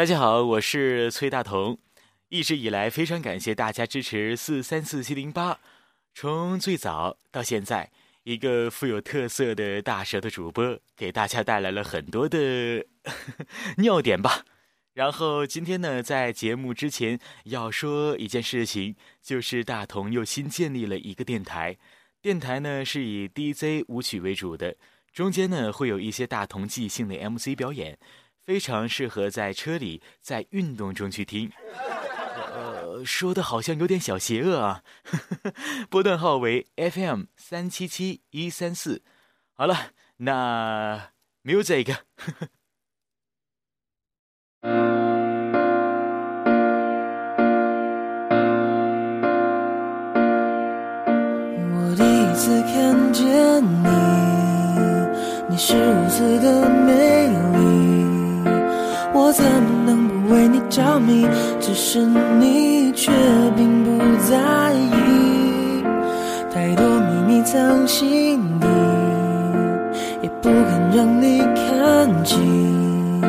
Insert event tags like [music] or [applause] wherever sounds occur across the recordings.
大家好，我是崔大同。一直以来，非常感谢大家支持四三四七零八。从最早到现在，一个富有特色的大舌的主播，给大家带来了很多的 [laughs] 尿点吧。然后今天呢，在节目之前要说一件事情，就是大同又新建立了一个电台。电台呢是以 DJ 舞曲为主的，中间呢会有一些大同即兴的 MC 表演。非常适合在车里、在运动中去听。[laughs] 呃，说的好像有点小邪恶啊。[laughs] 波段号为 FM 三七七一三四。好了，那 music。[laughs] 我第一次看见你，你是如此的美丽。我怎么能不为你着迷？只是你却并不在意，太多秘密藏心底，也不敢让你看清，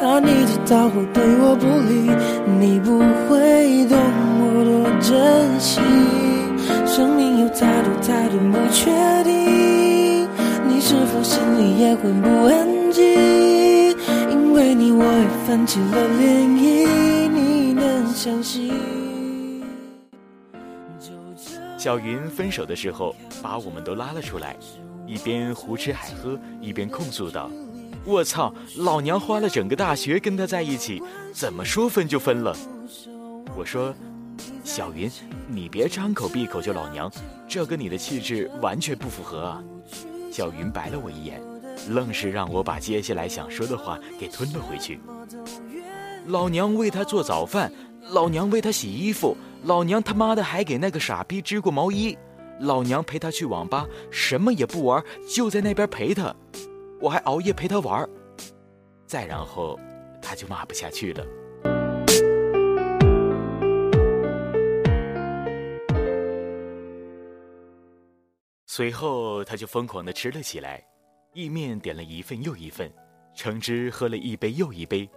怕你知道会对我不利，你不会懂我多珍惜。生命有太多太多不确定，你是否心里也会不安静？我也泛起了涟漪。你能相信？小云分手的时候，把我们都拉了出来，一边胡吃海喝，一边控诉道：“我操，老娘花了整个大学跟他在一起，怎么说分就分了？”我说：“小云，你别张口闭口就老娘，这跟你的气质完全不符合啊！”小云白了我一眼。愣是让我把接下来想说的话给吞了回去。老娘为他做早饭，老娘为他洗衣服，老娘他妈的还给那个傻逼织过毛衣，老娘陪他去网吧，什么也不玩，就在那边陪他，我还熬夜陪他玩。再然后，他就骂不下去了。随后，他就疯狂的吃了起来。意面点了一份又一份，橙汁喝了一杯又一杯，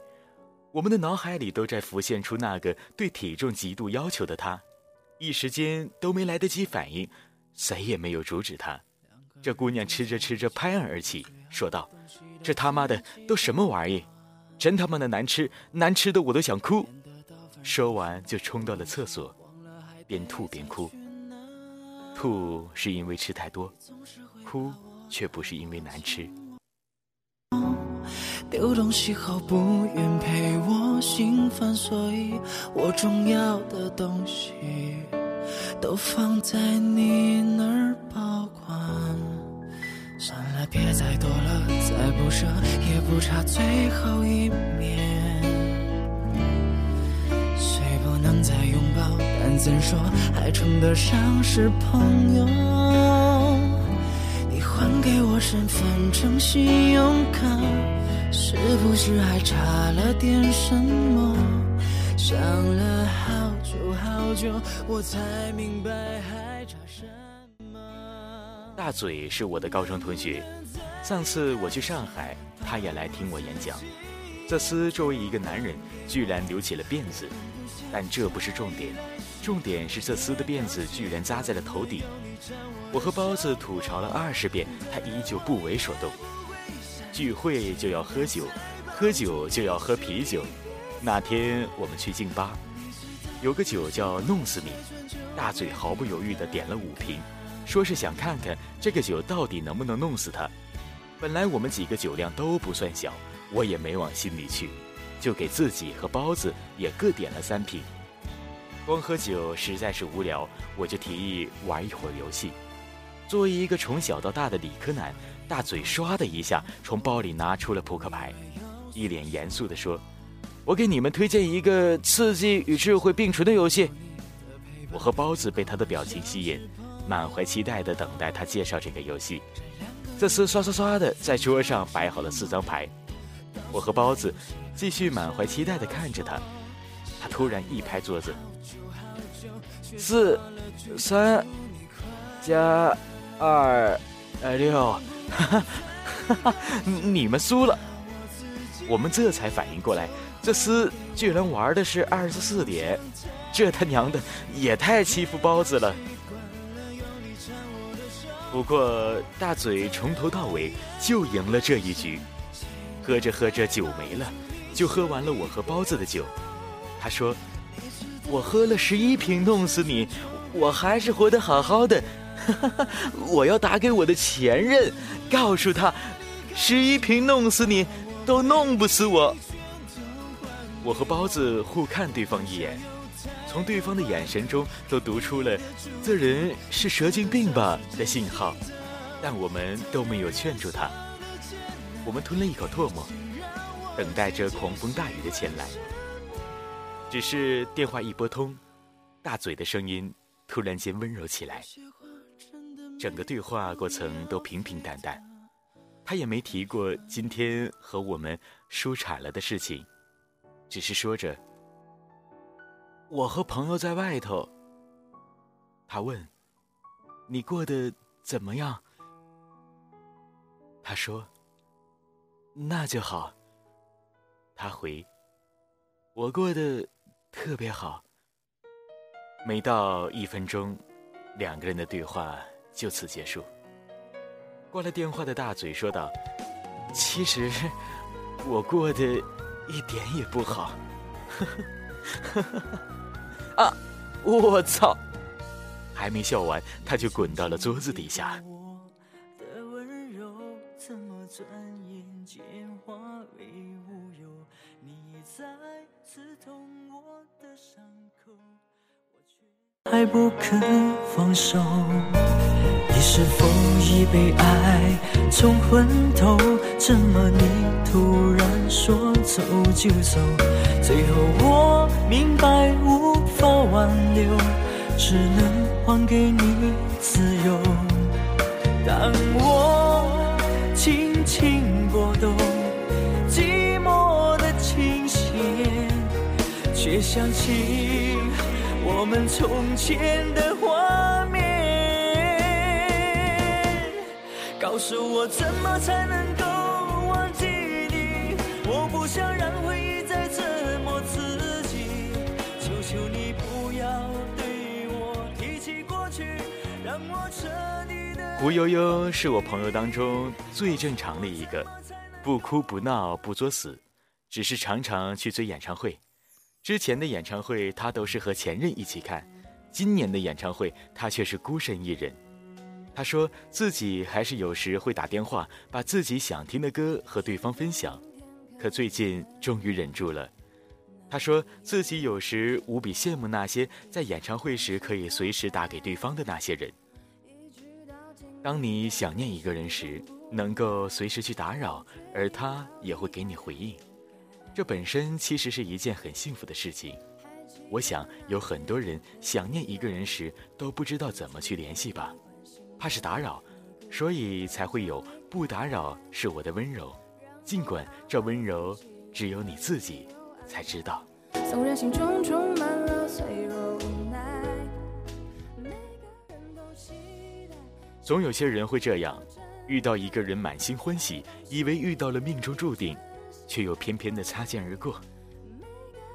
我们的脑海里都在浮现出那个对体重极度要求的他，一时间都没来得及反应，谁也没有阻止他。这姑娘吃着吃着拍案而起，说道：“这他妈的都什么玩意？真他妈的难吃，难吃的我都想哭。”说完就冲到了厕所，边吐边哭。吐是因为吃太多，哭。却不是因为难吃。丢东西后不愿陪我心烦，所以我重要的东西都放在你那儿保管。算了，别再多了，再不舍也不差最后一面。虽不能再拥但怎说还称得上是朋友。你还给我身份证、信用卡，是不是还差了点什么？想了好久好久，我才明白还差什么。大嘴是我的高中同学，上次我去上海，他也来听我演讲。这厮作为一个男人，居然留起了辫子，但这不是重点。重点是这厮的辫子居然扎在了头顶，我和包子吐槽了二十遍，他依旧不为所动。聚会就要喝酒，喝酒就要喝啤酒。那天我们去劲吧，有个酒叫“弄死你”，大嘴毫不犹豫地点了五瓶，说是想看看这个酒到底能不能弄死他。本来我们几个酒量都不算小，我也没往心里去，就给自己和包子也各点了三瓶。光喝酒实在是无聊，我就提议玩一会儿游戏。作为一个从小到大的理科男，大嘴唰的一下从包里拿出了扑克牌，一脸严肃地说：“我给你们推荐一个刺激与智慧并存的游戏。”我和包子被他的表情吸引，满怀期待地等待他介绍这个游戏。这次刷刷刷的在桌上摆好了四张牌，我和包子继续满怀期待地看着他。他突然一拍桌子。四、三、加二、六，哈哈，你们输了。我们这才反应过来，这厮居然玩的是二十四点，这他娘的也太欺负包子了。不过大嘴从头到尾就赢了这一局，喝着喝着酒没了，就喝完了我和包子的酒。他说：“我喝了十一瓶，弄死你，我还是活得好好的。[laughs] 我要打给我的前任，告诉他，十一瓶弄死你，都弄不死我。”我和包子互看对方一眼。从对方的眼神中都读出了“这人是蛇精病吧”的信号，但我们都没有劝住他。我们吞了一口唾沫，等待着狂风大雨的前来。只是电话一拨通，大嘴的声音突然间温柔起来。整个对话过程都平平淡淡，他也没提过今天和我们输惨了的事情，只是说着。我和朋友在外头。他问：“你过得怎么样？”他说：“那就好。”他回：“我过得特别好。”没到一分钟，两个人的对话就此结束。挂了电话的大嘴说道：“其实我过得一点也不好。”呵呵呵呵。啊！我操！还没笑完，他就滚到了桌子底下。转眼间化为乌有，你在刺痛我的伤口，我却还不肯放手，你是否已被爱冲昏头？怎么你突然说走就走？最后我明白无法挽留，只能还给你自由。当我想起。我们从前的画面，告诉我怎么才能够忘记你？我不想让回忆再折磨自己，求求你不要对我提起过去，让我彻底的。胡悠悠是我朋友当中最正常的一个，不哭不闹不作死，只是常常去追演唱会。之前的演唱会，他都是和前任一起看；今年的演唱会，他却是孤身一人。他说自己还是有时会打电话，把自己想听的歌和对方分享，可最近终于忍住了。他说自己有时无比羡慕那些在演唱会时可以随时打给对方的那些人。当你想念一个人时，能够随时去打扰，而他也会给你回应。这本身其实是一件很幸福的事情。我想有很多人想念一个人时都不知道怎么去联系吧，怕是打扰，所以才会有“不打扰是我的温柔”。尽管这温柔只有你自己才知道。总有些人会这样，遇到一个人满心欢喜，以为遇到了命中注定。却又偏偏的擦肩而过。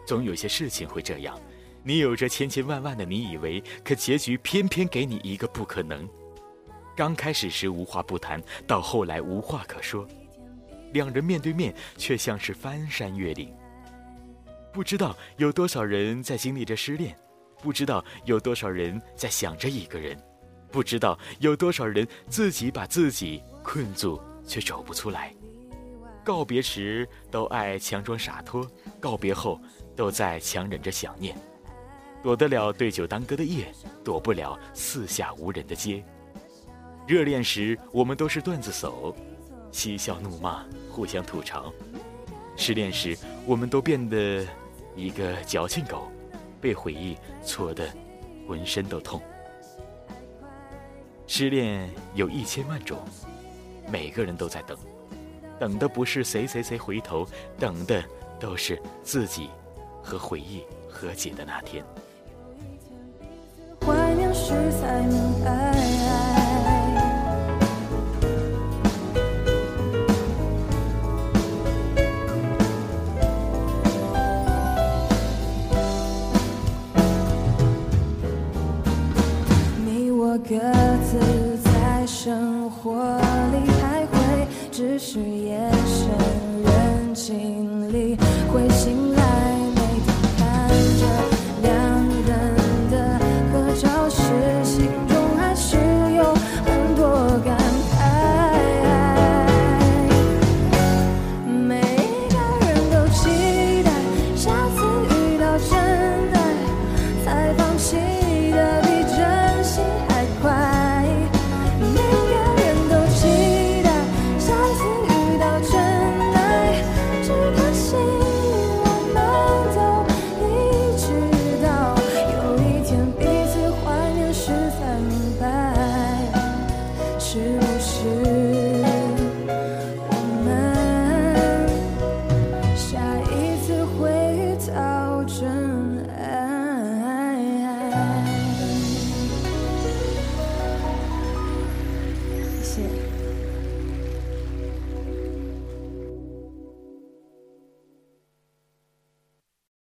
总有些事情会这样，你有着千千万万的你以为，可结局偏偏给你一个不可能。刚开始时无话不谈，到后来无话可说，两人面对面却像是翻山越岭。不知道有多少人在经历着失恋，不知道有多少人在想着一个人，不知道有多少人自己把自己困住却走不出来。告别时都爱强装洒脱，告别后都在强忍着想念，躲得了对酒当歌的夜，躲不了四下无人的街。热恋时我们都是段子手，嬉笑怒骂，互相吐槽；失恋时我们都变得一个矫情狗，被回忆戳得浑身都痛。失恋有一千万种，每个人都在等。等的不是谁谁谁回头，等的都是自己和回忆和解的那天。怀念时才明白。心里会醒来，每天看着两人的合照时，心中还是有很多感慨。每一个人都期待下次遇到真爱，才放心。